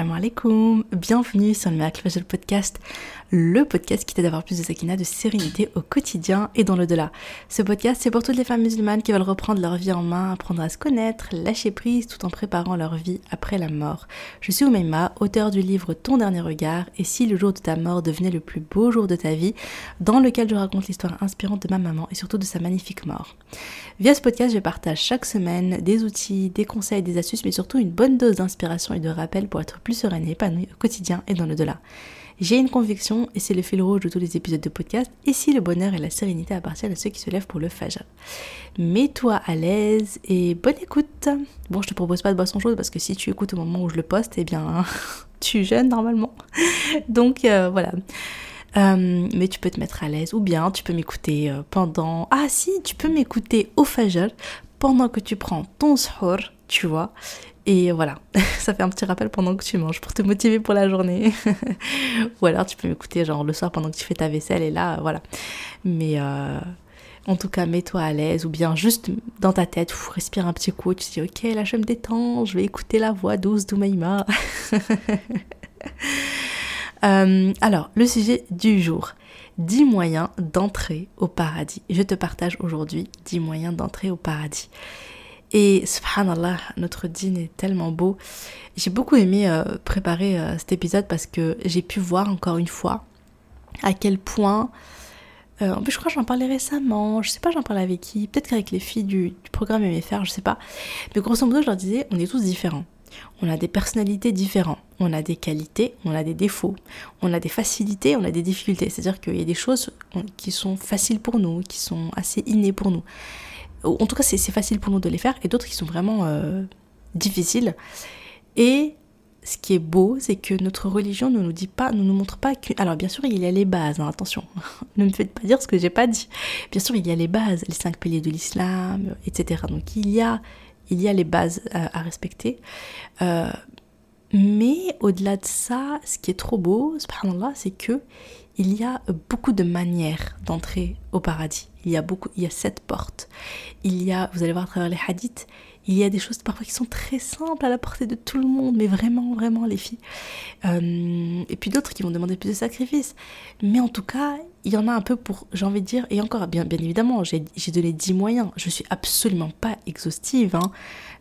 Assalamu alaikum, bienvenue sur le Miracle Fajr Podcast, le podcast qui t'aide à avoir plus de sakina, de sérénité au quotidien et dans le delà. Ce podcast, c'est pour toutes les femmes musulmanes qui veulent reprendre leur vie en main, apprendre à se connaître, lâcher prise tout en préparant leur vie après la mort. Je suis Oumaima, auteur du livre Ton dernier regard et si le jour de ta mort devenait le plus beau jour de ta vie, dans lequel je raconte l'histoire inspirante de ma maman et surtout de sa magnifique mort. Via ce podcast, je partage chaque semaine des outils, des conseils, des astuces, mais surtout une bonne dose d'inspiration et de rappel pour être plus sereine et épanouie au quotidien et dans le delà. J'ai une conviction, et c'est le fil rouge de tous les épisodes de podcast, ici le bonheur et la sérénité appartiennent à ceux qui se lèvent pour le fajr. Mets-toi à l'aise et bonne écoute Bon, je te propose pas de boisson chaude parce que si tu écoutes au moment où je le poste, eh bien, tu jeûnes normalement. Donc euh, voilà. Euh, mais tu peux te mettre à l'aise ou bien tu peux m'écouter euh, pendant... Ah si, tu peux m'écouter au fajr pendant que tu prends ton sahur, tu vois. Et voilà, ça fait un petit rappel pendant que tu manges pour te motiver pour la journée. Ou alors tu peux m'écouter genre le soir pendant que tu fais ta vaisselle et là, voilà. Mais euh, en tout cas, mets-toi à l'aise ou bien juste dans ta tête, respire un petit coup, tu te dis ok, là je me détends, je vais écouter la voix douce d'Oumaïma. euh, alors, le sujet du jour. 10 moyens d'entrer au paradis. Je te partage aujourd'hui 10 moyens d'entrer au paradis. Et subhanallah, notre dîner est tellement beau. J'ai beaucoup aimé euh, préparer euh, cet épisode parce que j'ai pu voir encore une fois à quel point. Euh, en plus, je crois que j'en parlais récemment. Je sais pas, j'en parlais avec qui. Peut-être qu'avec les filles du, du programme MFR, je sais pas. Mais grosso modo, je leur disais, on est tous différents. On a des personnalités différentes, on a des qualités, on a des défauts, on a des facilités, on a des difficultés. C'est-à-dire qu'il y a des choses qui sont faciles pour nous, qui sont assez innées pour nous en tout cas c'est facile pour nous de les faire, et d'autres qui sont vraiment euh, difficiles. Et ce qui est beau, c'est que notre religion ne nous dit pas, ne nous montre pas que. Alors bien sûr, il y a les bases, hein, attention, ne me faites pas dire ce que j'ai pas dit. Bien sûr, il y a les bases, les cinq piliers de l'islam, etc. Donc il y a, il y a les bases à, respecter. Euh, mais au-delà de ça, ce qui est trop beau, subhanallah, c'est que il y a beaucoup de manières d'entrer au paradis. Il y a beaucoup, il y a sept portes. Il y a, vous allez voir à travers les hadiths, il y a des choses parfois qui sont très simples à la portée de tout le monde, mais vraiment, vraiment les filles. Euh, et puis d'autres qui vont demander plus de sacrifices. Mais en tout cas, il y en a un peu pour, j'ai envie de dire, et encore, bien, bien évidemment, j'ai donné 10 moyens. Je suis absolument pas exhaustive. Hein.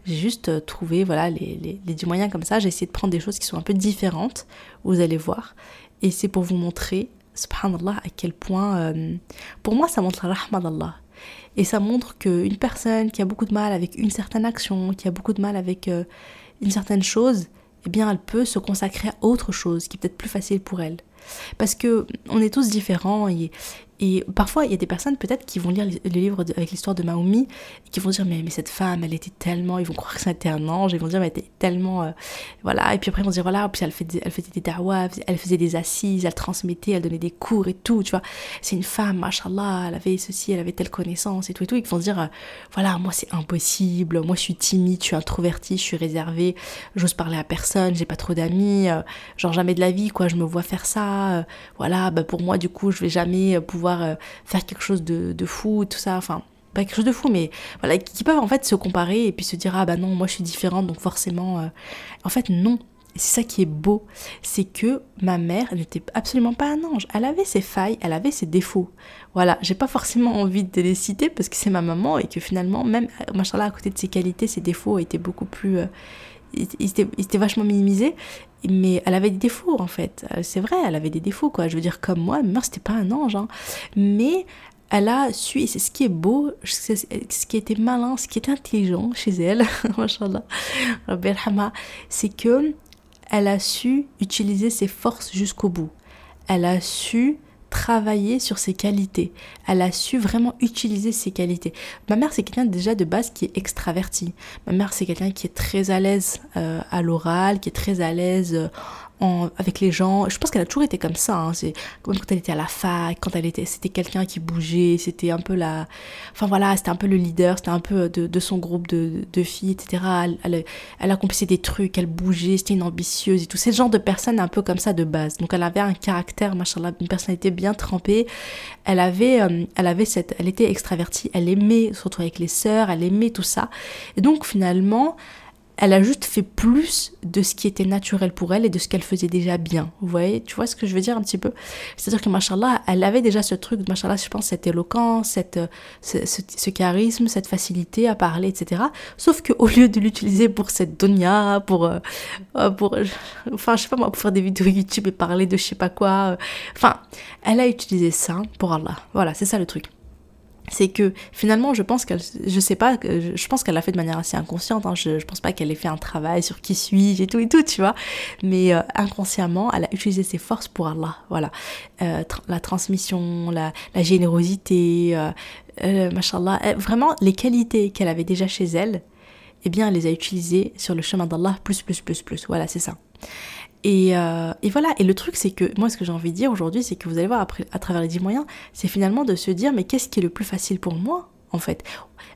J'ai juste euh, trouvé, voilà, les, les, les 10 moyens comme ça. J'ai essayé de prendre des choses qui sont un peu différentes, vous allez voir. Et c'est pour vous montrer subhanallah, à quel point, euh, pour moi, ça montre la rahma d'Allah. Et ça montre qu'une personne qui a beaucoup de mal avec une certaine action, qui a beaucoup de mal avec euh, une certaine chose, eh bien, elle peut se consacrer à autre chose qui est peut-être plus facile pour elle. Parce que on est tous différents et, et parfois, il y a des personnes peut-être qui vont lire le livre avec l'histoire de Mahomi et qui vont dire mais, cette femme, elle était tellement, ils vont croire que c'était un ange, ils vont dire mais elle était tellement, euh, voilà. Et puis après ils vont dire voilà, puis elle faisait, elle faisait des dawa, elle faisait des assises, elle transmettait, elle donnait des cours et tout, tu vois. C'est une femme, machallah, elle avait ceci, elle avait telle connaissance et tout et tout. Ils vont dire euh, voilà, moi c'est impossible, moi je suis timide, je suis introvertie, je suis réservée, j'ose parler à personne, j'ai pas trop d'amis, euh, genre jamais de la vie quoi, je me vois faire ça, voilà, bah pour moi du coup je vais jamais pouvoir euh, faire quelque chose de, de fou, tout ça, enfin pas quelque chose de fou, mais voilà, qui peuvent en fait se comparer et puis se dire ah bah non, moi je suis différente, donc forcément, euh, en fait non. C'est ça qui est beau, c'est que ma mère n'était absolument pas un ange. Elle avait ses failles, elle avait ses défauts. Voilà, j'ai pas forcément envie de les citer parce que c'est ma maman et que finalement, même, machallah, à côté de ses qualités, ses défauts étaient beaucoup plus. Euh, ils, étaient, vachement minimisés mais elle avait des défauts en fait. Euh, c'est vrai, elle avait des défauts quoi. Je veux dire, comme moi, ma c'était pas un ange. Hein. Mais elle a su, et c'est ce qui est beau, ce qui était malin, ce qui est intelligent chez elle, c'est que elle a su utiliser ses forces jusqu'au bout. Elle a su travailler sur ses qualités. Elle a su vraiment utiliser ses qualités. Ma mère, c'est quelqu'un déjà de base qui est extraverti. Ma mère, c'est quelqu'un qui est très à l'aise euh, à l'oral, qui est très à l'aise euh, avec les gens. Je pense qu'elle a toujours été comme ça. Hein. C'est quand elle était à la fac, quand elle était, c'était quelqu'un qui bougeait, c'était un peu la, enfin voilà, c'était un peu le leader, c'était un peu de, de son groupe de, filles, etc. Elle, elle, accomplissait des trucs, elle bougeait, c'était une ambitieuse et tout. C'est le genre de personne un peu comme ça de base. Donc elle avait un caractère, machallah, une personnalité bien trempée. Elle avait, euh, elle avait cette, elle était extravertie, elle aimait surtout avec les sœurs, elle aimait tout ça. Et donc finalement, elle a juste fait plus de ce qui était naturel pour elle et de ce qu'elle faisait déjà bien. Vous voyez, tu vois ce que je veux dire un petit peu? C'est-à-dire que, machallah, elle avait déjà ce truc, machallah, je pense, cette éloquence, cette, ce, charisme, cette facilité à parler, etc. Sauf qu'au lieu de l'utiliser pour cette donia, pour, euh, euh, pour, enfin, je sais pas moi, pour faire des vidéos YouTube et parler de je sais pas quoi, enfin, elle a utilisé ça pour Allah. Voilà, c'est ça le truc c'est que finalement je pense qu'elle je sais pas je pense qu'elle l'a fait de manière assez inconsciente hein, je, je pense pas qu'elle ait fait un travail sur qui suis-je et tout et tout tu vois. Mais euh, inconsciemment elle a utilisé ses forces pour Allah voilà. Euh, la transmission la, générosité euh, euh machallah vraiment les qualités qu'elle avait déjà chez elle eh bien elle les a utilisées sur le chemin d'Allah plus plus plus plus. Voilà c'est ça et, euh, et, voilà, et le truc c'est que moi ce que j'ai envie de dire aujourd'hui c'est que vous allez voir après, à travers les 10 moyens, c'est finalement de se dire mais qu'est-ce qui est le plus facile pour moi en fait?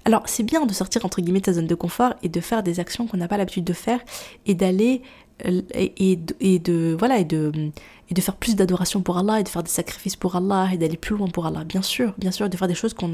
Alors c'est bien de sortir entre guillemets de sa zone de confort et de faire des actions qu'on n'a pas l'habitude de faire et d'aller euh, et, et, de voilà et de et de faire plus d'adoration pour Allah et de faire des sacrifices pour Allah et d'aller plus loin pour Allah. Bien sûr bien sûr de faire des choses qu'on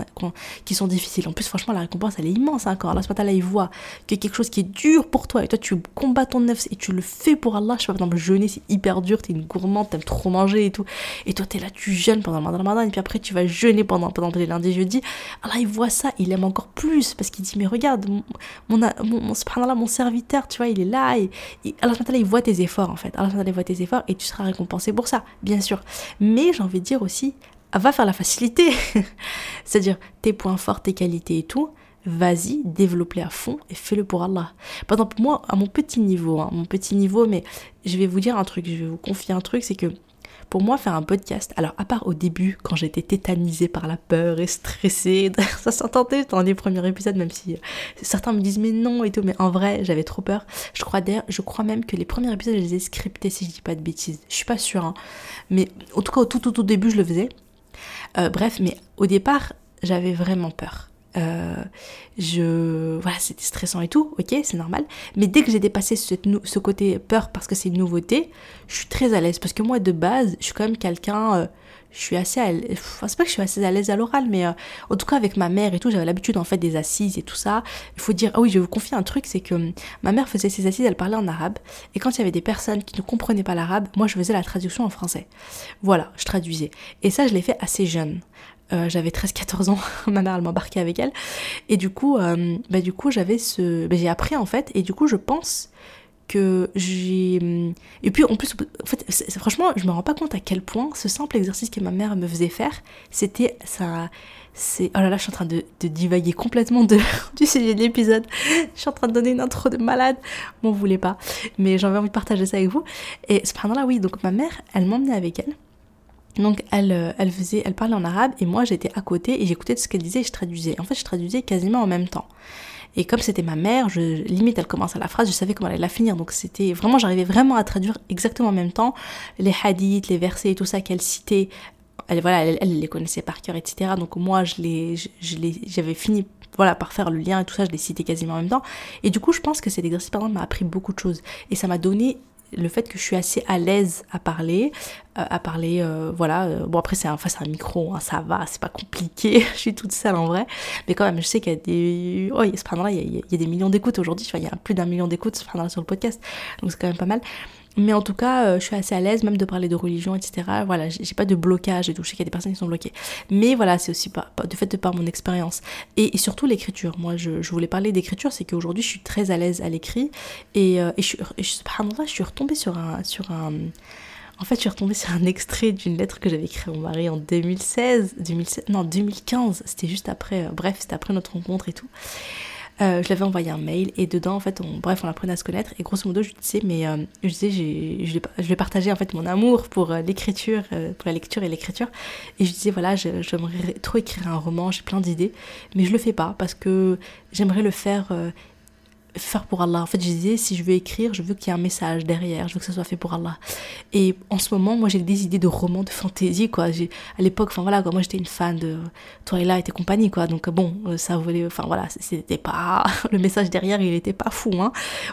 qui sont difficiles. En plus franchement la récompense elle est immense hein, quand Allah là il voit que quelque chose qui est dur pour toi et toi tu combats ton neuf et tu le fais pour Allah. Je sais pas par exemple jeûner c'est hyper dur t'es une gourmande t'aimes trop manger et tout. Et toi t'es là tu jeûnes pendant le ramadan et puis après tu vas jeûner pendant pendant les lundis jeudi Allah il voit ça il aime encore plus parce qu'il dit mais regarde mon mon, mon, mon serviteur tu vois il est là et, et Allah il voit tes efforts en fait. Allah il voit tes efforts et tu seras récompensé pour ça, bien sûr. Mais j'ai envie de dire aussi, va faire la facilité. C'est-à-dire tes points forts, tes qualités et tout, vas-y, développe-les à fond et fais-le pour Allah. Par exemple, moi, à mon petit niveau, hein, mon petit niveau, mais je vais vous dire un truc, je vais vous confier un truc, c'est que pour moi, faire un podcast, alors à part au début, quand j'étais tétanisée par la peur et stressée, ça s'entendait dans les premiers épisodes, même si euh, certains me disent mais non et tout, mais en vrai, j'avais trop peur. Je crois je crois même que les premiers épisodes, je les ai scriptés si je dis pas de bêtises. Je suis pas sûre, hein. mais en tout cas, au tout, tout, tout début, je le faisais. Euh, bref, mais au départ, j'avais vraiment peur. Euh, je voilà c'était stressant et tout ok c'est normal. Mais dès que j'ai dépassé ce, ce, côté peur parce que c'est une nouveauté je suis très à l'aise. Parce que moi de base je suis quand même quelqu'un euh, je suis assez à l'aise c'est pas que je suis assez à l'aise à l'oral mais euh, en tout cas avec ma mère et tout j'avais l'habitude en fait des assises et tout ça. Il faut dire ah oui je vous confier un truc c'est que hum, ma mère faisait ses assises elle parlait en arabe. Et quand il y avait des personnes qui ne comprenaient pas l'arabe moi je faisais la traduction en français. Voilà je traduisais. Et ça je l'ai fait assez jeune euh, j'avais 13-14 ans, ma mère m'embarquait avec elle. Et du coup, euh, bah, du coup j'avais ce... Bah, j'ai appris en fait, et du coup je pense que j'ai... Hum, et puis en plus, en fait, franchement, je me rends pas compte à quel point ce simple exercice que ma mère me faisait faire, c'était ça... C'est... Oh là là, je suis en train de, de divaguer complètement de, du sujet de l'épisode. Je suis en train de donner une intro de malade. Vous voulez pas. Mais j'avais envie de partager ça avec vous. Et cependant là, oui, donc ma mère, elle m'emmenait avec elle. Donc elle, euh, elle faisait, elle parlait en arabe et moi j'étais à côté et j'écoutais tout ce qu'elle disait et je traduisais. En fait, je traduisais quasiment en même temps. Et comme c'était ma mère, je, limite elle commence à la phrase, je savais comment elle allait la finir. Donc c'était vraiment, j'arrivais vraiment à traduire exactement en même temps les hadiths, les versets et tout ça qu'elle citait. Elle, voilà, elle, les connaissait par cœur, etc. Donc moi, je les, j'avais fini voilà, par faire le lien et tout ça, je les citais quasiment en même temps. Et du coup, je pense que cet exercice, par m'a appris beaucoup de choses. Et ça m'a donné le fait que je suis assez à l'aise à parler, euh, à parler, euh, voilà. Euh, bon après c'est un, un micro, hein, ça va, c'est pas compliqué. je suis toute seule en vrai, mais quand même je sais qu'il y a des, oh, il y a, des millions d'écoutes aujourd'hui. Il y a plus d'un million d'écoutes sur le podcast, donc c'est quand même pas mal. Mais en tout cas, euh, je suis assez à l'aise même de parler de religion, etc. Voilà, j'ai pas de blocage et tout. Je sais qu'il y a des personnes qui sont bloquées. Mais voilà, c'est aussi pas, de fait de par mon expérience. Et, surtout l'écriture. Moi, je, voulais parler d'écriture, c'est qu'aujourd'hui, je suis très à l'aise à l'écrit. Et, euh, je, je suis retombée sur un, sur un. En fait, je suis retombée sur un extrait d'une lettre que j'avais écrite à mon mari en 2016, 2016 non 2015, c'était juste après, euh, bref, c'était après notre rencontre et tout. Euh, je l'avais envoyé un mail et dedans en fait on, bref on apprenait à se connaître. Et grosso modo je disais mais euh, je disais je vais partager en fait mon amour pour euh, l'écriture pour la lecture et l'écriture. Et je disais voilà j'aimerais trop écrire un roman j'ai plein d'idées mais je le fais pas parce que j'aimerais le faire faire pour Allah. En fait, je disais, si je veux écrire, je veux qu'il y ait un message derrière, je veux que ça soit fait pour Allah. Et en ce moment, moi, j'ai des idées de romans, de fantaisie, quoi. À l'époque, enfin voilà, moi, j'étais une fan de Twilight et compagnie, quoi. Donc, bon, euh, ça voulait, enfin voilà, c'était pas, le message derrière, il était pas fou, hein.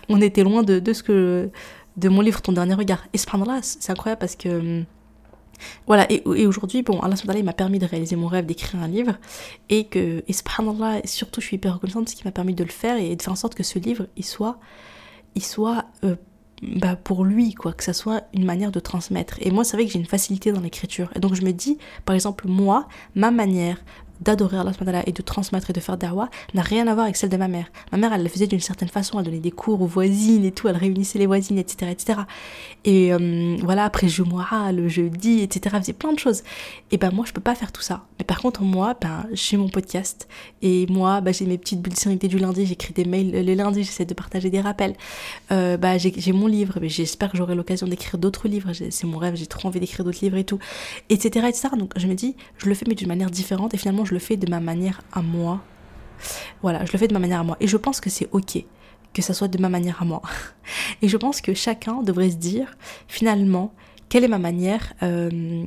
On était loin de, de ce que, de mon livre, Ton dernier regard. Et là c'est incroyable parce que, hum, voilà, et, aujourd'hui, bon, Allah il m'a permis de réaliser mon rêve d'écrire un livre, et que, et surtout je suis hyper reconnaissante de ce qui m'a permis de le faire, et de faire en sorte que ce livre, il soit il soit euh, bah, pour lui, quoi, que ça soit une manière de transmettre. Et moi, c'est vrai que j'ai une facilité dans l'écriture. Et donc, je me dis, par exemple, moi, ma manière d'adorer Allah et de transmettre et de faire dawa n'a rien à voir avec celle de ma mère. Ma mère, elle le faisait d'une certaine façon, elle donnait des cours aux voisines et tout, elle réunissait les voisines, etc. etc. Et euh, voilà, après moi le jeudi, etc. Elle faisait plein de choses. Et ben moi, je peux pas faire tout ça. Mais par contre, moi, ben, j'ai mon podcast. Et moi, ben, j'ai mes petites bulles du lundi, j'écris des mails le lundi, j'essaie de partager des rappels. Euh, ben, j'ai mon livre, mais j'espère que j'aurai l'occasion d'écrire d'autres livres. C'est mon rêve, j'ai trop envie d'écrire d'autres livres et tout. Etc. etc. Donc je me dis, je le fais mais d'une manière différente. Et finalement, je le fais de ma manière à moi. Voilà, je le fais de ma manière à moi. Et je pense que c'est ok que ça soit de ma manière à moi. Et je pense que chacun devrait se dire, finalement, quelle est ma manière, euh,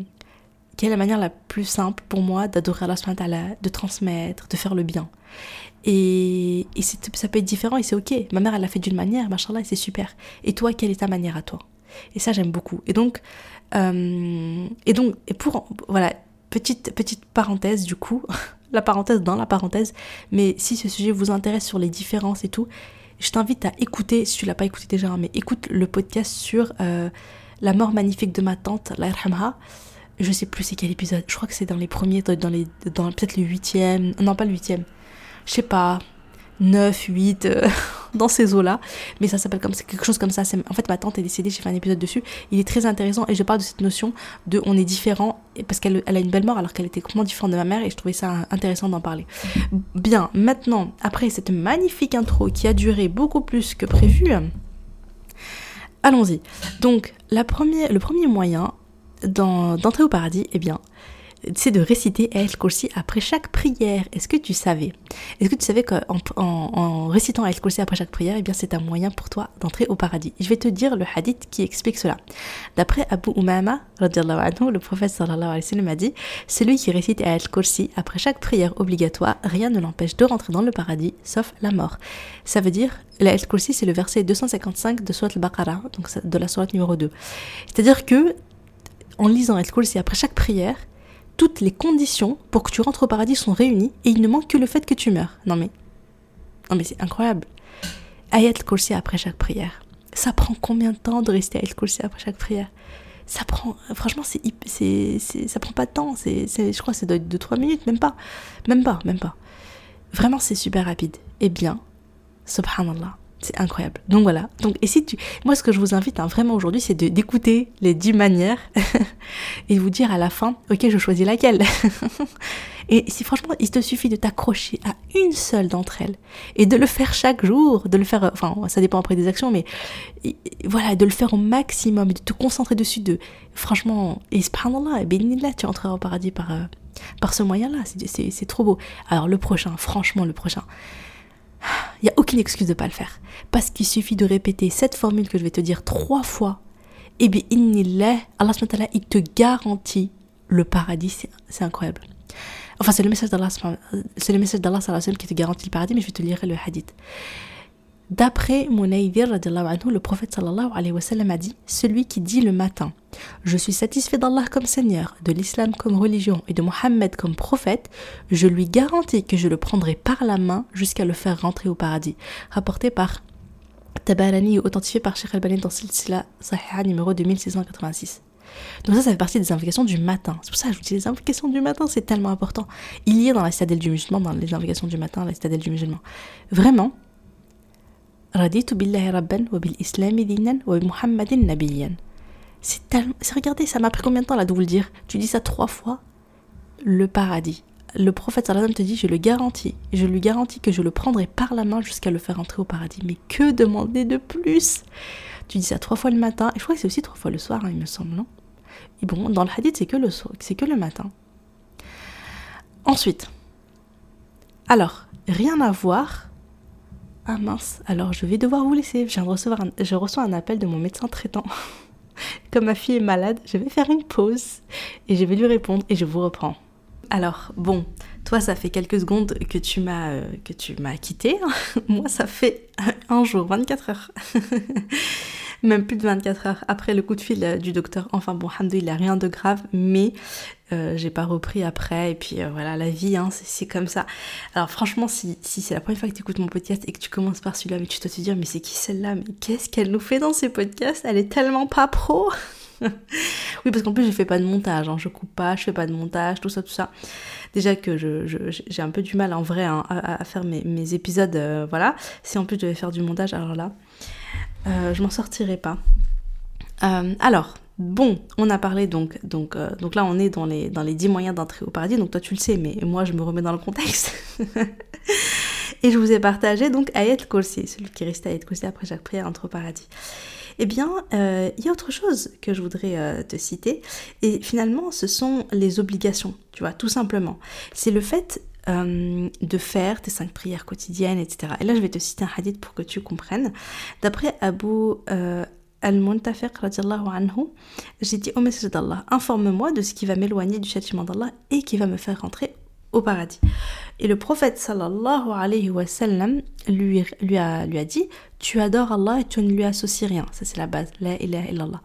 quelle est la manière la plus simple pour moi d'adorer Allah, de transmettre, de faire le bien. Et, et ça peut être différent et c'est ok. Ma mère, elle l'a fait d'une manière, machallah, et c'est super. Et toi, quelle est ta manière à toi? Et ça, j'aime beaucoup. Et donc, euh, et donc, et pour, voilà, Petite, petite parenthèse du coup, la parenthèse dans la parenthèse, mais si ce sujet vous intéresse sur les différences et tout, je t'invite à écouter, si tu l'as pas écouté déjà, hein, mais écoute le podcast sur euh, la mort magnifique de ma tante, la Je sais plus c'est quel épisode, je crois que c'est dans les premiers, dans, les, dans peut-être le huitième, non pas le huitième, je sais pas, 9, 8, euh, dans ces eaux-là. Mais ça s'appelle comme quelque chose comme ça. En fait, ma tante est décédée, j'ai fait un épisode dessus. Il est très intéressant et je parle de cette notion de on est différent parce qu'elle elle a une belle mort alors qu'elle était complètement différente de ma mère et je trouvais ça intéressant d'en parler. Bien, maintenant, après cette magnifique intro qui a duré beaucoup plus que prévu, allons-y. Donc, la le premier moyen d'entrer au paradis, eh bien, c'est de réciter El Kursi après chaque prière. Est-ce que tu savais? Est-ce que tu savais qu'en en, récitant El Kursi après chaque prière, eh bien c'est un moyen pour toi d'entrer au paradis? Je vais te dire le hadith qui explique cela. D'après Abu Umama, le prophète sallallahu wa a dit Celui qui récite El Kursi après chaque prière obligatoire, rien ne l'empêche de rentrer dans le paradis, sauf la mort. Ça veut dire, El Kursi c'est le verset 255 de Surat al-Baqarah, donc de la Surat numéro 2. C'est-à-dire que en lisant El Kursi après chaque prière, toutes les conditions pour que tu rentres au paradis sont réunies et il ne manque que le fait que tu meurs. Non mais, non mais c'est incroyable. Ayat Kursi après chaque prière. Ça prend combien de temps de rester Ayat Kursi après chaque prière? Ça prend, franchement, c'est, c'est, ça prend pas de temps. C'est, je crois que ça doit être 2-3 minutes, même pas. Même pas, même pas. Vraiment, c'est super rapide. Et bien, subhanallah, c'est incroyable. Donc voilà. Donc, et si tu, moi, ce que je vous invite hein, vraiment aujourd'hui, c'est d'écouter les 10 manières et vous dire à la fin, ok, je choisis laquelle. et si franchement, il te suffit de t'accrocher à une seule d'entre elles et de le faire chaque jour, de le faire, enfin, ça dépend après des actions, mais voilà, de le faire au maximum et de te concentrer dessus. De, franchement, et subhanallah, et là, tu entreras au paradis par, euh, par ce moyen-là. C'est trop beau. Alors, le prochain, franchement, le prochain. Il n'y a aucune excuse de ne pas le faire. Parce qu'il suffit de répéter cette formule que je vais te dire trois fois. Et bien, Allah il te garantit le paradis. C'est incroyable. Enfin, c'est le message d'Allah, c'est le message d'Allah qui te garantit le paradis, mais je vais te lire le hadith. D'après Munaydir, le prophète sallallahu alayhi wa sallam a dit Celui qui dit le matin Je suis satisfait d'Allah comme Seigneur, de l'islam comme religion et de Mohammed comme prophète, je lui garantis que je le prendrai par la main jusqu'à le faire rentrer au paradis. Rapporté par Tabarani et authentifié par Sheikh Al-Bani dans Silsila Sahih numéro 2686. Donc ça, ça fait partie des invocations du matin. C'est pour ça que je vous dis les invocations du matin, c'est tellement important. Il y a dans la citadelle du musulman, dans les invocations du matin, la citadelle du musulman. Vraiment, Raditu billahi rabban wa bil islami dinan wa muhammadin. C'est tellement... Regardez, ça m'a pris combien de temps là de vous le dire? Tu dis ça trois fois Le paradis. Le prophète sallallahu te dit, je le garantis, je lui garantis que je le prendrai par la main jusqu'à le faire entrer au paradis. Mais que demander de plus? Tu dis ça trois fois le matin, et je crois que c'est aussi trois fois le soir, hein, il me semble, non? Et bon, dans le hadith, c'est que le soir, c'est que le matin. Ensuite, alors, rien à voir ah mince, alors je vais devoir vous laisser. Je, reçois un appel de mon médecin traitant. Comme ma fille est malade, je vais faire une pause et je vais lui répondre et je vous reprends. Alors, bon, toi, ça fait quelques secondes que tu m'as euh, que tu m'as quitté. Moi, ça fait un jour, 24 heures. même plus de 24 heures après le coup de fil du docteur. Enfin bon, il a rien de grave, mais j'ai pas repris après. Et puis voilà, la vie, hein, c'est comme ça. Alors franchement, si, si c'est la première fois que tu écoutes mon podcast et que tu commences par celui-là, mais tu dois te dire, mais c'est qui celle-là? Mais qu'est-ce qu'elle nous fait dans ces podcasts? Elle est tellement pas pro oui, parce qu'en plus, je fais pas de montage, hein. je coupe pas, je fais pas de montage, tout ça, tout ça. Déjà que j'ai un peu du mal en vrai hein, à, faire mes, épisodes, euh, voilà. Si en plus je devais faire du montage, alors là, euh, je m'en sortirai pas. Euh, alors, bon, on a parlé donc, donc, donc là on est dans les, dans les 10 moyens d'entrer au paradis, donc toi tu le sais, mais moi je me remets dans le contexte. Et je vous ai partagé donc Ayat Kursi, celui qui restait Ayat Kursi après chaque prière entre au paradis. Eh bien, euh, il y a autre chose que je voudrais euh, te citer. Et finalement, ce sont les obligations, tu vois, tout simplement. C'est le fait euh, de faire tes cinq prières quotidiennes, etc. Et là, je vais te citer un hadith pour que tu comprennes. D'après Abu Al-Muntafiq, anhu, j'ai dit au message d'Allah, informe-moi de ce qui va m'éloigner du châtiment d'Allah et qui va me faire rentrer au paradis. Et le prophète sallallahu alayhi wa sallam lui, lui, a, lui a dit Tu adores Allah et tu ne lui associes rien. Ça, c'est la base. La ilaha illallah.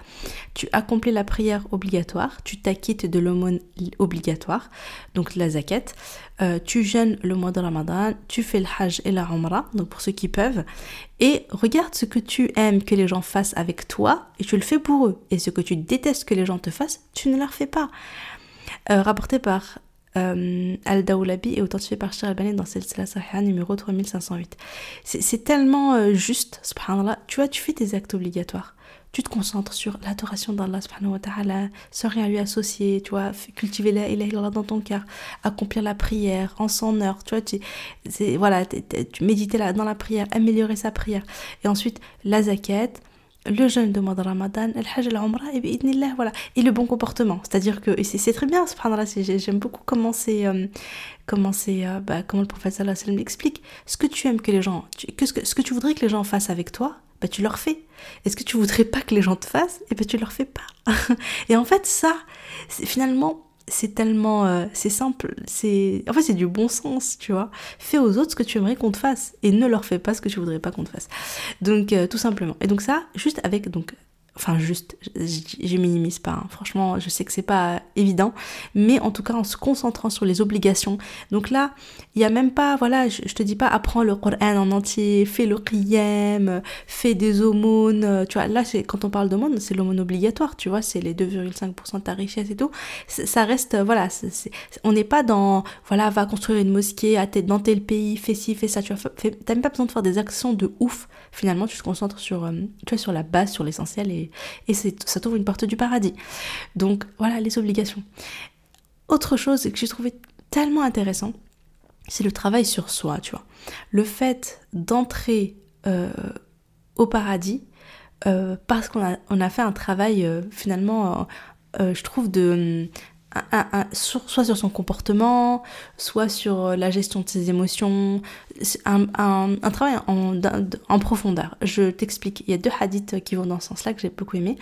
Tu accomplis la prière obligatoire, tu t'acquittes de l'aumône obligatoire, donc la zakat. Euh, tu jeûnes le mois de Ramadan, tu fais le hajj et la umrah, donc pour ceux qui peuvent. Et regarde ce que tu aimes que les gens fassent avec toi et tu le fais pour eux. Et ce que tu détestes que les gens te fassent, tu ne leur fais pas. Euh, rapporté par euh, Al-Daoulabi et authentifié par Shir Albani dans Silsila Sahih numéro 3508. C'est tellement euh, juste, subhanallah. Tu vois, tu fais tes actes obligatoires. Tu te concentres sur l'adoration d'Allah subhanahu wa ta'ala, sans rien lui associer, tu vois, cultiver la ilaha dans ton cœur, accomplir la prière en son heure, tu vois, tu, voilà, tu méditer là, dans la prière, améliorer sa prière. Et ensuite, la zakat, le jeûne de mois de Ramadan, le hajj, la umrah, et voilà. Et le bon comportement. C'est-à-dire que, c'est très bien, j'aime beaucoup comment c'est, euh, comment c'est, euh, bah, comment le prophète sallallahu alayhi explique. Ce que tu aimes que les gens, que, ce, que, ce que tu voudrais que les gens fassent avec toi, bah, tu leur fais. est ce que tu voudrais pas que les gens te fassent, et bah, tu leur fais pas. et en fait, ça, finalement, c'est tellement euh, c'est simple c'est en fait c'est du bon sens tu vois. Fais aux autres ce que tu aimerais qu'on te fasse et ne leur fais pas ce que tu voudrais pas qu'on te fasse. Donc euh, tout simplement. Et donc ça juste avec donc Enfin, juste, je minimise pas. Hein. Franchement, je sais que c'est pas évident, mais en tout cas, en se concentrant sur les obligations. Donc là, il y a même pas, voilà, je, te dis pas apprends le Coran en entier, fais le qiyam, fais des aumônes. Tu vois, là, quand on parle d'aumône, c'est l'aumône obligatoire. Tu vois, c'est les 2,5% de ta richesse et tout. Ça reste, voilà, on n'est pas dans, voilà, va construire une mosquée à dans tel pays, fais ci, fais ça. Tu vois, t'as même pas besoin de faire des actions de ouf. Finalement, tu te concentres sur, euh, tu vois, sur la base, sur l'essentiel et et, ça t'ouvre une porte du paradis. Donc voilà les obligations. Autre chose que j'ai trouvé tellement intéressant, c'est le travail sur soi, tu vois. Le fait d'entrer euh, au paradis euh, parce qu'on a, fait un travail euh, finalement, je trouve, de soit sur son comportement, soit sur euh, la gestion de ses émotions, un, travail en, profondeur. Je t'explique, il y a deux hadiths qui vont dans ce sens-là que j'ai beaucoup aimé.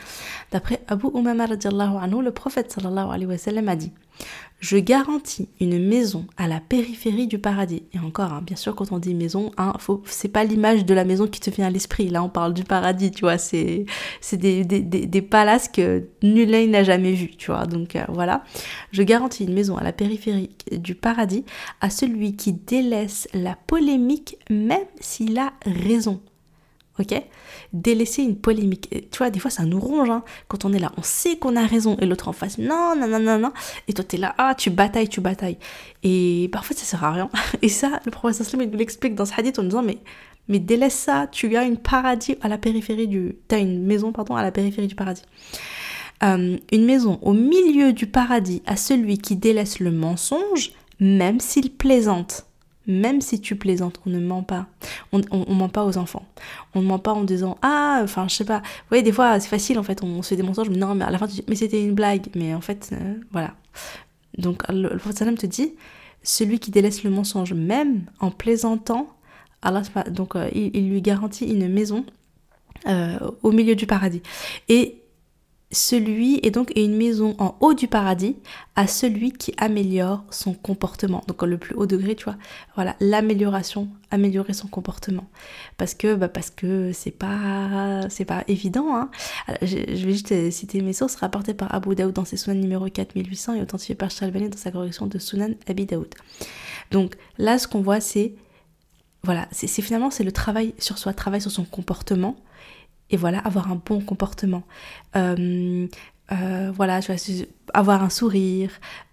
D'après Abu Umama le prophète sallallahu alayhi wa sallam a dit je garantis une maison à la périphérie du paradis. Et encore, hein, bien sûr, quand on dit maison, hein, c'est pas l'image de la maison qui te vient à l'esprit. Là, on parle du paradis, tu vois. C'est des, des, palaces que nul n'a jamais vus, tu vois. Donc euh, voilà. Je garantis une maison à la périphérie du paradis à celui qui délaisse la polémique, même s'il a raison Délaisser une polémique. tu vois, des fois, ça nous ronge, hein. Quand on est là, on sait qu'on a raison, et l'autre en face, non, non, non, non, non. Et toi, t'es là, ah, tu batailles, tu batailles. Et parfois, ça sert à rien. Et ça, le professeur Slim, il nous l'explique dans ce hadith en disant, mais, mais délaisse ça, tu as une paradis à la périphérie du... T'as une maison, pardon, à la périphérie du paradis. Euh, une maison au milieu du paradis à celui qui délaisse le mensonge, même s'il plaisante même si tu plaisantes, on ne ment pas. On, on, ment pas aux enfants. On ne ment pas en disant ah, enfin je sais pas. Vous voyez, des fois c'est facile en fait, on, se fait des mensonges, mais non, mais à la fin tu dis mais c'était une blague. Mais en fait, euh, voilà. Donc le, le prophète te dit celui qui délaisse le mensonge, même en plaisantant, Allah, donc euh, il, lui garantit une maison euh, au milieu du paradis. Et celui est donc une maison en haut du paradis à celui qui améliore son comportement. Donc le plus haut degré, tu vois. Voilà, l'amélioration, améliorer son comportement. Parce que bah parce que c'est pas c'est pas évident. Hein. je, vais juste citer mes sources rapportées par Abu Daoud dans ses Sunan numéro 4800 et authentifiées par Chalbani dans sa correction de Sunan Abi Daoud. Donc là, ce qu'on voit, c'est voilà, c'est finalement c'est le travail sur soi, travail sur son comportement et voilà, avoir un bon comportement. Euh, euh, voilà, avoir un sourire,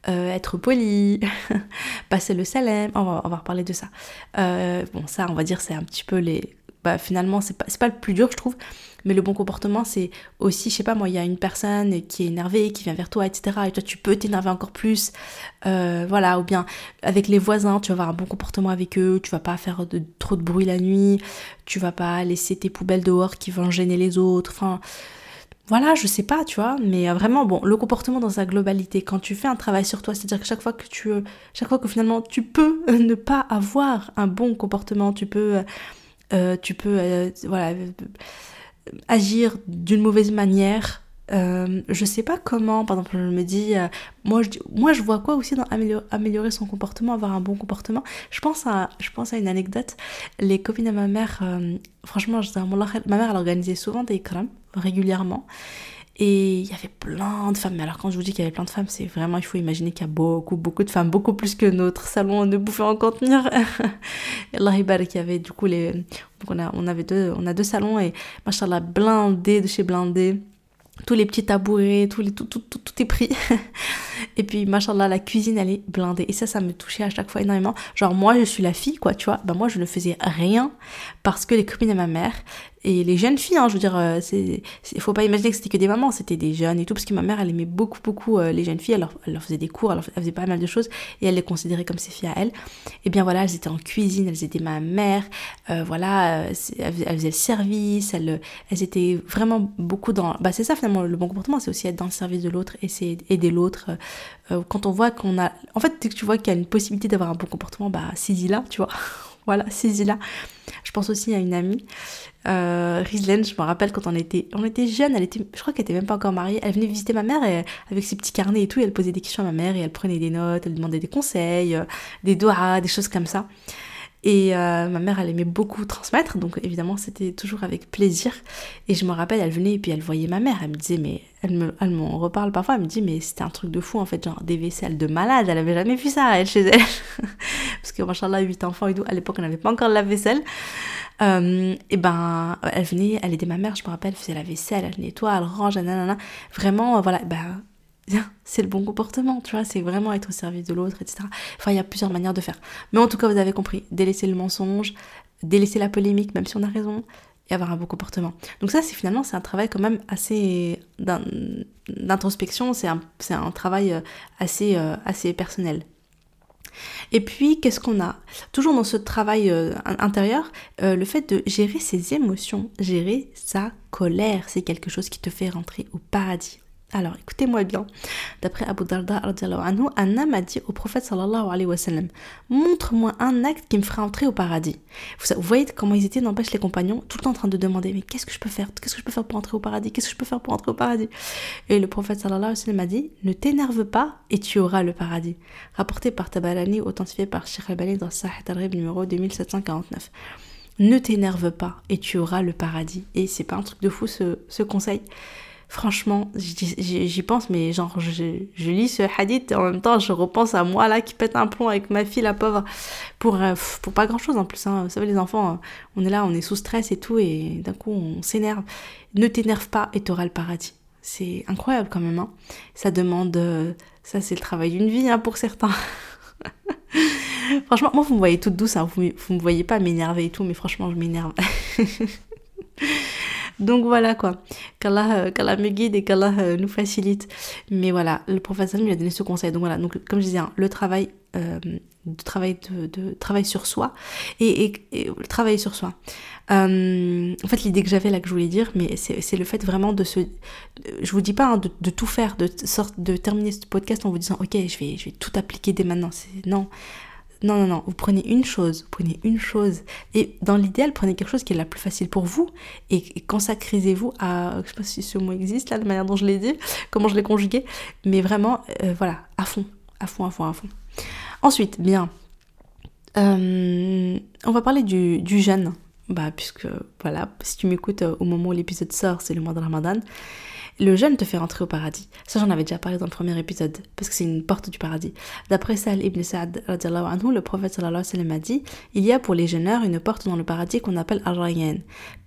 euh, être poli, passer le salem, on va, on va reparler de ça. bon, ça, on va dire, c'est un petit peu les, bah, finalement, c'est pas, pas le plus dur, je trouve. Mais le bon comportement, c'est aussi, je sais pas, moi, il y a une personne qui est énervée, qui vient vers toi, etc. Et toi, tu peux t'énerver encore plus. Euh, voilà, ou bien avec les voisins, tu vas avoir un bon comportement avec eux, tu vas pas faire trop de bruit la nuit, tu vas pas laisser tes poubelles dehors qui vont gêner les autres. Enfin, voilà, je sais pas, tu vois, mais vraiment, bon, le comportement dans sa globalité, quand tu fais un travail sur toi, c'est-à-dire que chaque fois que tu, chaque fois que finalement tu peux ne pas avoir un bon comportement, tu peux euh, tu peux euh, voilà, agir d'une mauvaise manière. Euh, je sais pas comment, par exemple, je me dis, moi, je, moi je vois quoi aussi dans améliorer, son comportement, avoir un bon comportement. Je pense à, je pense à une anecdote. Les copines de ma mère, franchement, je ma mère elle organisait souvent des crèmes régulièrement. Et il y avait plein de femmes. Mais alors quand je vous dis qu'il y avait plein de femmes, c'est vraiment, il faut imaginer qu'il y a beaucoup, beaucoup de femmes, beaucoup plus que notre salon ne pouvait en contenir. Allah qu'il y avait du coup les... Donc on, a, on, avait deux, on a deux salons et machallah, blindé de chez blindé tous les petits tabourets, tous les, tout, tout, tout, tout est pris. et puis, machallah, la cuisine, elle est blindée. Et ça, ça me touchait à chaque fois énormément. Genre, moi, je suis la fille, quoi, tu vois. Ben, moi, je ne faisais rien parce que les copines de ma mère, et les jeunes filles, hein, je veux dire, euh, c'est, il faut pas imaginer que c'était que des mamans, c'était des jeunes et tout, parce que ma mère, elle aimait beaucoup, beaucoup euh, les jeunes filles, elle leur, faisait des cours, elle, faisait pas mal de choses, et elle les considérait comme ses filles à elle. Et bien voilà, elles étaient en cuisine, elles étaient ma mère, euh, voilà, elles, faisaient le service, elles, elles étaient vraiment beaucoup dans... Bah c'est ça finalement, le bon comportement, c'est aussi être dans le service de l'autre, et aider l'autre. quand on voit qu'on a... En fait, dès que tu vois qu'il y a une possibilité d'avoir un bon comportement, bah saisis-la, tu vois. Voilà, saisis-la. Je pense aussi à une amie euh, je me rappelle quand on était, on était jeunes, elle était, je crois qu'elle était même pas encore mariée. Elle venait visiter ma mère et, avec ses petits carnets et tout. Et elle posait des questions à ma mère et elle prenait des notes, elle demandait des conseils, euh, des doigts, des choses comme ça. Et euh, ma mère, elle aimait beaucoup transmettre, donc évidemment, c'était toujours avec plaisir. Et je me rappelle, elle venait et puis elle voyait ma mère. Elle me disait, mais elle me, elle m'en reparle parfois. Elle me dit, mais c'était un truc de fou en fait, genre des vaisselles de malade. Elle avait jamais vu ça chez elle, parce que machallah, 8 enfants et tout. À l'époque, on n'avait pas encore la vaisselle. Euh, et ben, elle venait, elle aidait ma mère. Je me rappelle, elle faisait la vaisselle, elle nettoie, elle range, nanana. Vraiment, voilà, ben c'est le bon comportement, tu vois, c'est vraiment être au service de l'autre, etc. Enfin, il y a plusieurs manières de faire. Mais en tout cas, vous avez compris, délaisser le mensonge, délaisser la polémique, même si on a raison, et avoir un bon comportement. Donc ça, c'est finalement, c'est un travail quand même assez d'introspection, c'est un, travail euh, assez, euh, assez personnel. Et puis, qu'est-ce qu'on a? Toujours dans ce travail euh, intérieur, le fait de gérer ses émotions, gérer sa colère, c'est quelque chose qui te fait rentrer au paradis. Alors écoutez-moi bien, d'après Abu Darda, un homme a dit au prophète sallallahu alayhi wa sallam Montre-moi un acte qui me fera entrer au paradis. Vous, voyez comment ils étaient, n'empêche les compagnons, tout le temps en train de demander Mais qu'est-ce que je peux faire? Qu'est-ce que je peux faire pour entrer au paradis? Qu'est-ce que je peux faire pour entrer au paradis Et le prophète sallallahu alayhi wa sallam a dit Ne t'énerve pas et tu auras le paradis. Rapporté par Tabarani, authentifié par Sheikh al-Bani dans Sahih al numéro 2749. Ne t'énerve pas et tu auras le paradis. Et c'est pas un truc de fou ce conseil Franchement, j'y pense, mais genre, je, lis ce hadith et en même temps, je repense à moi là qui pète un plomb avec ma fille, la pauvre, pour, euh, pour pas grand chose en plus. Hein. Vous savez, les enfants, euh, on est là, on est sous stress et tout, et d'un coup, on s'énerve. Ne t'énerve pas et t'auras le paradis. C'est incroyable quand même. Hein. Ça demande. Euh, ça, c'est le travail d'une vie hein, pour certains. franchement, moi, vous me voyez toute douce, hein. vous, vous me voyez pas m'énerver et tout, mais franchement, je m'énerve. Donc voilà quoi, qu'Allah, euh, me guide et qu'Allah euh, nous facilite. Mais voilà, le professeur lui a donné ce conseil. Donc voilà, donc comme je disais, hein, le travail, euh, travail de, travail sur soi et, travail sur soi. en fait, l'idée que j'avais là que je voulais dire, mais c'est le fait vraiment de se, je vous dis pas hein, de, tout faire, de sorte de terminer ce podcast en vous disant ok, je vais, je vais tout appliquer dès maintenant. Non, non, non, non, vous prenez une chose, vous prenez une chose. Et dans l'idéal, prenez quelque chose qui est la plus facile pour vous et consacrez-vous à, je sais pas si ce mot existe là, de manière dont je l'ai dit, comment je l'ai conjugué, mais vraiment, euh, voilà, à fond, à fond, à fond, à fond. Ensuite, bien, euh, on va parler du, du jeûne. Bah, puisque, voilà, si tu m'écoutes euh, au moment où l'épisode sort, c'est le mois de Ramadan. Le jeûne te fait rentrer au paradis. Ça, j'en avais déjà parlé dans le premier épisode, parce que c'est une porte du paradis. D'après Sal ibn Sa'ad, le prophète sallallahu a dit Il y a pour les jeûneurs une porte dans le paradis qu'on appelle Arrayan.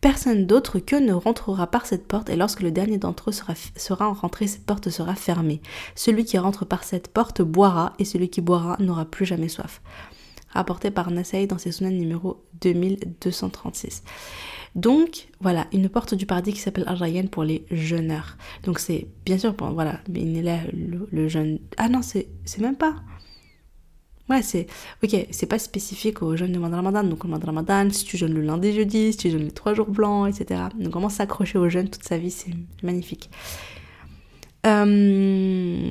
Personne d'autre que ne rentrera par cette porte, et lorsque le dernier d'entre eux sera, sera rentré, cette porte sera fermée. Celui qui rentre par cette porte boira, et celui qui boira n'aura plus jamais soif rapporté par Nasai dans ses sonnettes numéro 2236. Donc voilà, une porte du paradis qui s'appelle Al-Rayyan pour les jeûneurs. Donc c'est bien sûr, bon, voilà, là le, jeûne. Ah non, c'est même pas. Ouais, c'est. Ok, c'est pas spécifique au jeûne de Ramadan. Donc, au mois de Ramadan, si tu jeûnes le lundi, jeudi, si tu jeûnes les trois jours blancs, etc. Donc, comment s'accrocher au jeûne toute sa vie, c'est magnifique. Euh,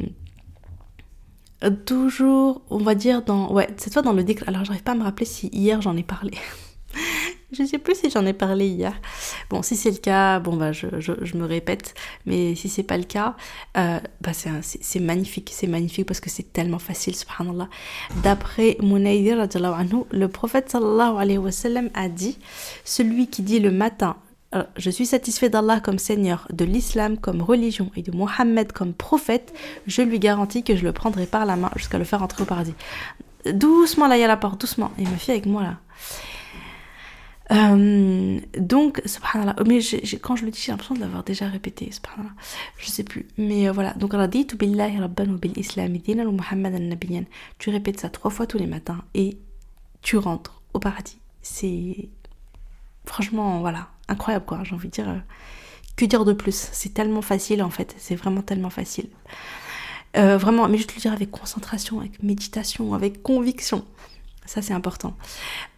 toujours, on va dire, dans. Ouais, cette fois dans le décret. Alors, j'arrive pas à me rappeler si hier j'en ai parlé. je sais plus si j'en ai parlé hier. Bon, si c'est le cas, bon, bah, je, je, me répète. Mais si c'est pas le cas, euh, bah, c'est magnifique. C'est magnifique parce que c'est tellement facile, subhanallah. D'après Munaydir, le prophète sallallahu alayhi wa sallam a dit Celui qui dit le matin, euh, je suis satisfait d'Allah comme Seigneur, de l'islam comme religion et de Mohammed comme prophète, je lui garantis que je le prendrai par la main jusqu'à le faire entrer au paradis. Doucement là, il y a la porte, doucement. Et ma fille avec moi là. Euh, donc, subhanallah, mais quand je le dis, j'ai l'impression de l'avoir déjà répété, subhanallah, je sais plus. Mais euh, voilà, donc raditu billahi rabban bil islam dinan wa muhammadan Tu répètes ça trois fois tous les matins et tu rentres au paradis. C'est franchement, voilà, incroyable quoi, j'ai envie de dire. Euh, que dire de plus? C'est tellement facile en fait, c'est vraiment tellement facile. Vraiment, mais je te le dire avec concentration, avec méditation, avec conviction. Ça c'est important.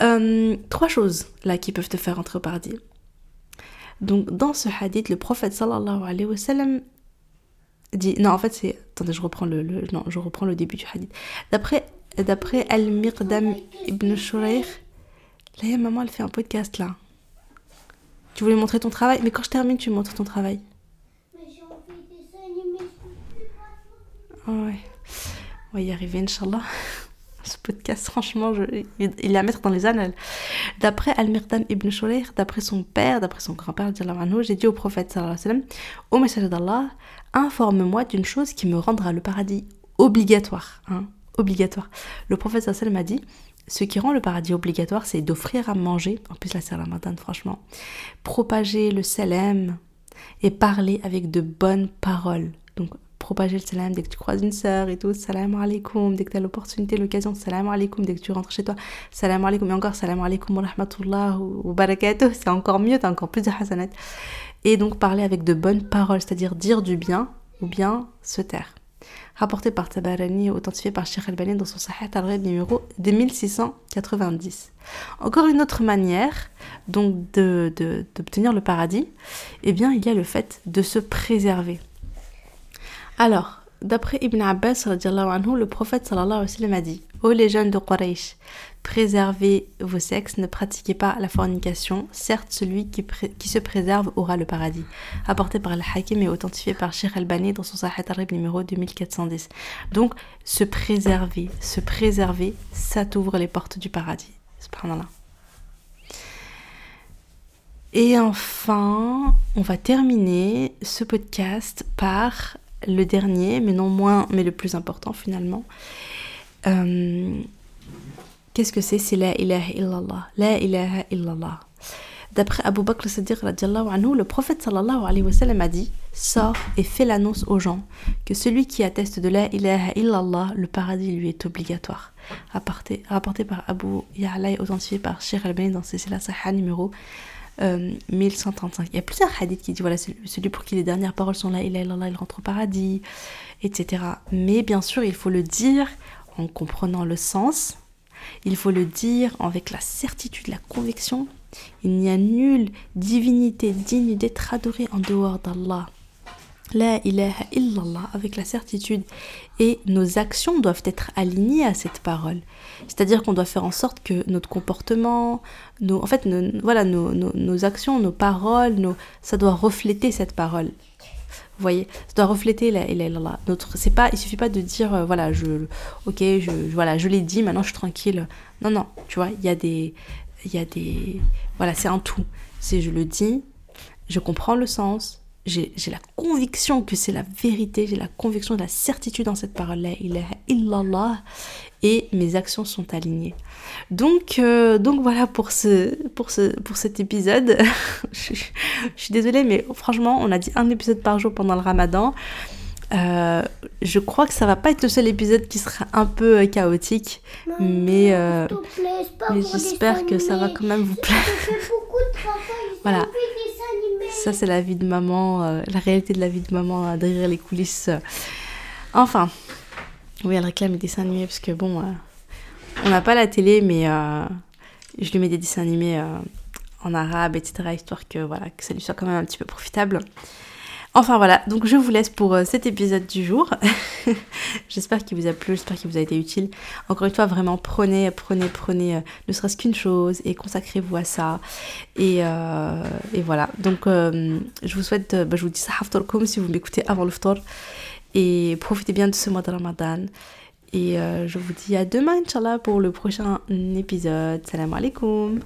Euh, trois choses là qui peuvent te faire entrer au paradis. Donc dans ce hadith, le prophète sallallahu alayhi wa sallam dit... Non en fait c'est... Attendez, je reprends le, non, je reprends le début du hadith. D'après d'après Al-Miqdam ibn Shurayh, là maman elle fait un podcast là. Tu voulais montrer ton travail? Mais quand je termine, tu montres ton travail. Oh ouais. On va y arriver, Inch'Allah. Ce podcast, franchement, il est à mettre dans les annales. D'après Al-Mirdan ibn Shulayr, d'après son père, d'après son grand-père, j'ai dit au prophète, Ô messager d'Allah, informe-moi d'une chose qui me rendra le paradis obligatoire. Hein, obligatoire. Le prophète sallam a dit, ce qui rend le paradis obligatoire, c'est d'offrir à manger, en plus la c'est franchement, propager le salam et parler avec de bonnes paroles. Donc propager le salam dès que tu croises une sœur et tout, salam alaikum, dès que tu as l'opportunité, l'occasion, salam alaikum, dès que tu rentres chez toi, salam alaikum, et encore salam alaikum wa rahmatullah ou barakatuh, c'est encore mieux, tu as encore plus de hasanat. Et donc parler avec de bonnes paroles, c'est-à-dire dire du bien ou bien se taire rapporté par Tabarani authentifié par Sheikh Albani dans son Sahih al numéro 2690. Encore une autre manière donc d'obtenir de, le paradis, eh bien il y a le fait de se préserver. Alors, d'après Ibn Abbas, le prophète sallallahu alayhi wa sallam a dit Ô les jeunes de Quraysh, préservez vos sexes, ne pratiquez pas la fornication. Certes, celui qui, se préserve aura le paradis. Apporté par Al-Hakim et authentifié par Sheikh Al-Bani dans son Sahih Arab numéro 2410. Donc, se préserver, se préserver, ça t'ouvre les portes du paradis. Et enfin, on va terminer ce podcast par le dernier, mais non moins, mais le plus important finalement. Euh, Qu'est-ce que c'est? C'est la ilaha illallah. La ilaha illallah. D'après Abu Bakr Siddiq anhu, le prophète sallallahu alayhi wa sallam a dit Sors et fais l'annonce aux gens que celui qui atteste de la ilaha illallah, le paradis lui est obligatoire. Rapporté, par Abu Ya'la authentifié par Sheikh al-Bani dans Sisila Sahih numéro 1135. Euh, il y a plusieurs hadiths qui disent voilà, celui pour qui les dernières paroles sont la ilaha illallah, il rentre au paradis, etc. Mais bien sûr, il faut le dire en comprenant le sens il faut le dire avec la certitude, la conviction. Il n'y a nulle divinité digne d'être adorée en dehors d'Allah. La ilaha illallah avec la certitude. Et nos actions doivent être alignées à cette parole. C'est-à-dire qu'on doit faire en sorte que notre comportement, nos, en fait, voilà, nos, nos, nos, actions, nos paroles, nos, ça doit refléter cette parole. Vous voyez, ça doit refléter la ilaha illallah. Notre, c'est pas, il suffit pas de dire, euh, voilà, je, ok, voilà, je l'ai dit, maintenant je suis tranquille. Non, non, tu vois, il y a des, il y a des, voilà, c'est un tout. C'est je le dis, je comprends le sens, j'ai la conviction que c'est la vérité, j'ai la conviction de la certitude dans cette parole-là, ilaha illallah, et mes actions sont alignées. Donc, euh, donc voilà pour, ce, pour, ce, pour cet épisode. je, je, suis désolée, mais franchement, on a dit un épisode par jour pendant le ramadan. Euh, je crois que ça va pas être le seul épisode qui sera un peu euh, chaotique, Maman, mais, euh, mais j'espère que ça va quand même vous plaire. Voilà. Ça c'est la vie de maman, euh, la réalité de la vie de maman euh, derrière les coulisses. Enfin, oui, elle réclame des dessins animés parce que bon, euh, on n'a pas la télé, mais euh, je lui mets des dessins animés en arabe, etc., histoire que voilà, que ça lui soit quand même un petit peu profitable. Enfin voilà, donc je vous laisse pour euh, cet épisode du jour. j'espère qu'il vous a plu, j'espère qu'il vous a été utile. Encore une fois, vraiment prenez, prenez, prenez euh, ne serait-ce qu'une chose et consacrez-vous à ça. Et, euh, voilà, donc je vous souhaite, bah, je vous dis ça comme si vous m'écoutez avant le. Et profitez bien de ce mois de Ramadan. Et je vous dis à demain, Inch'Allah, pour le prochain épisode. Salam alaikum.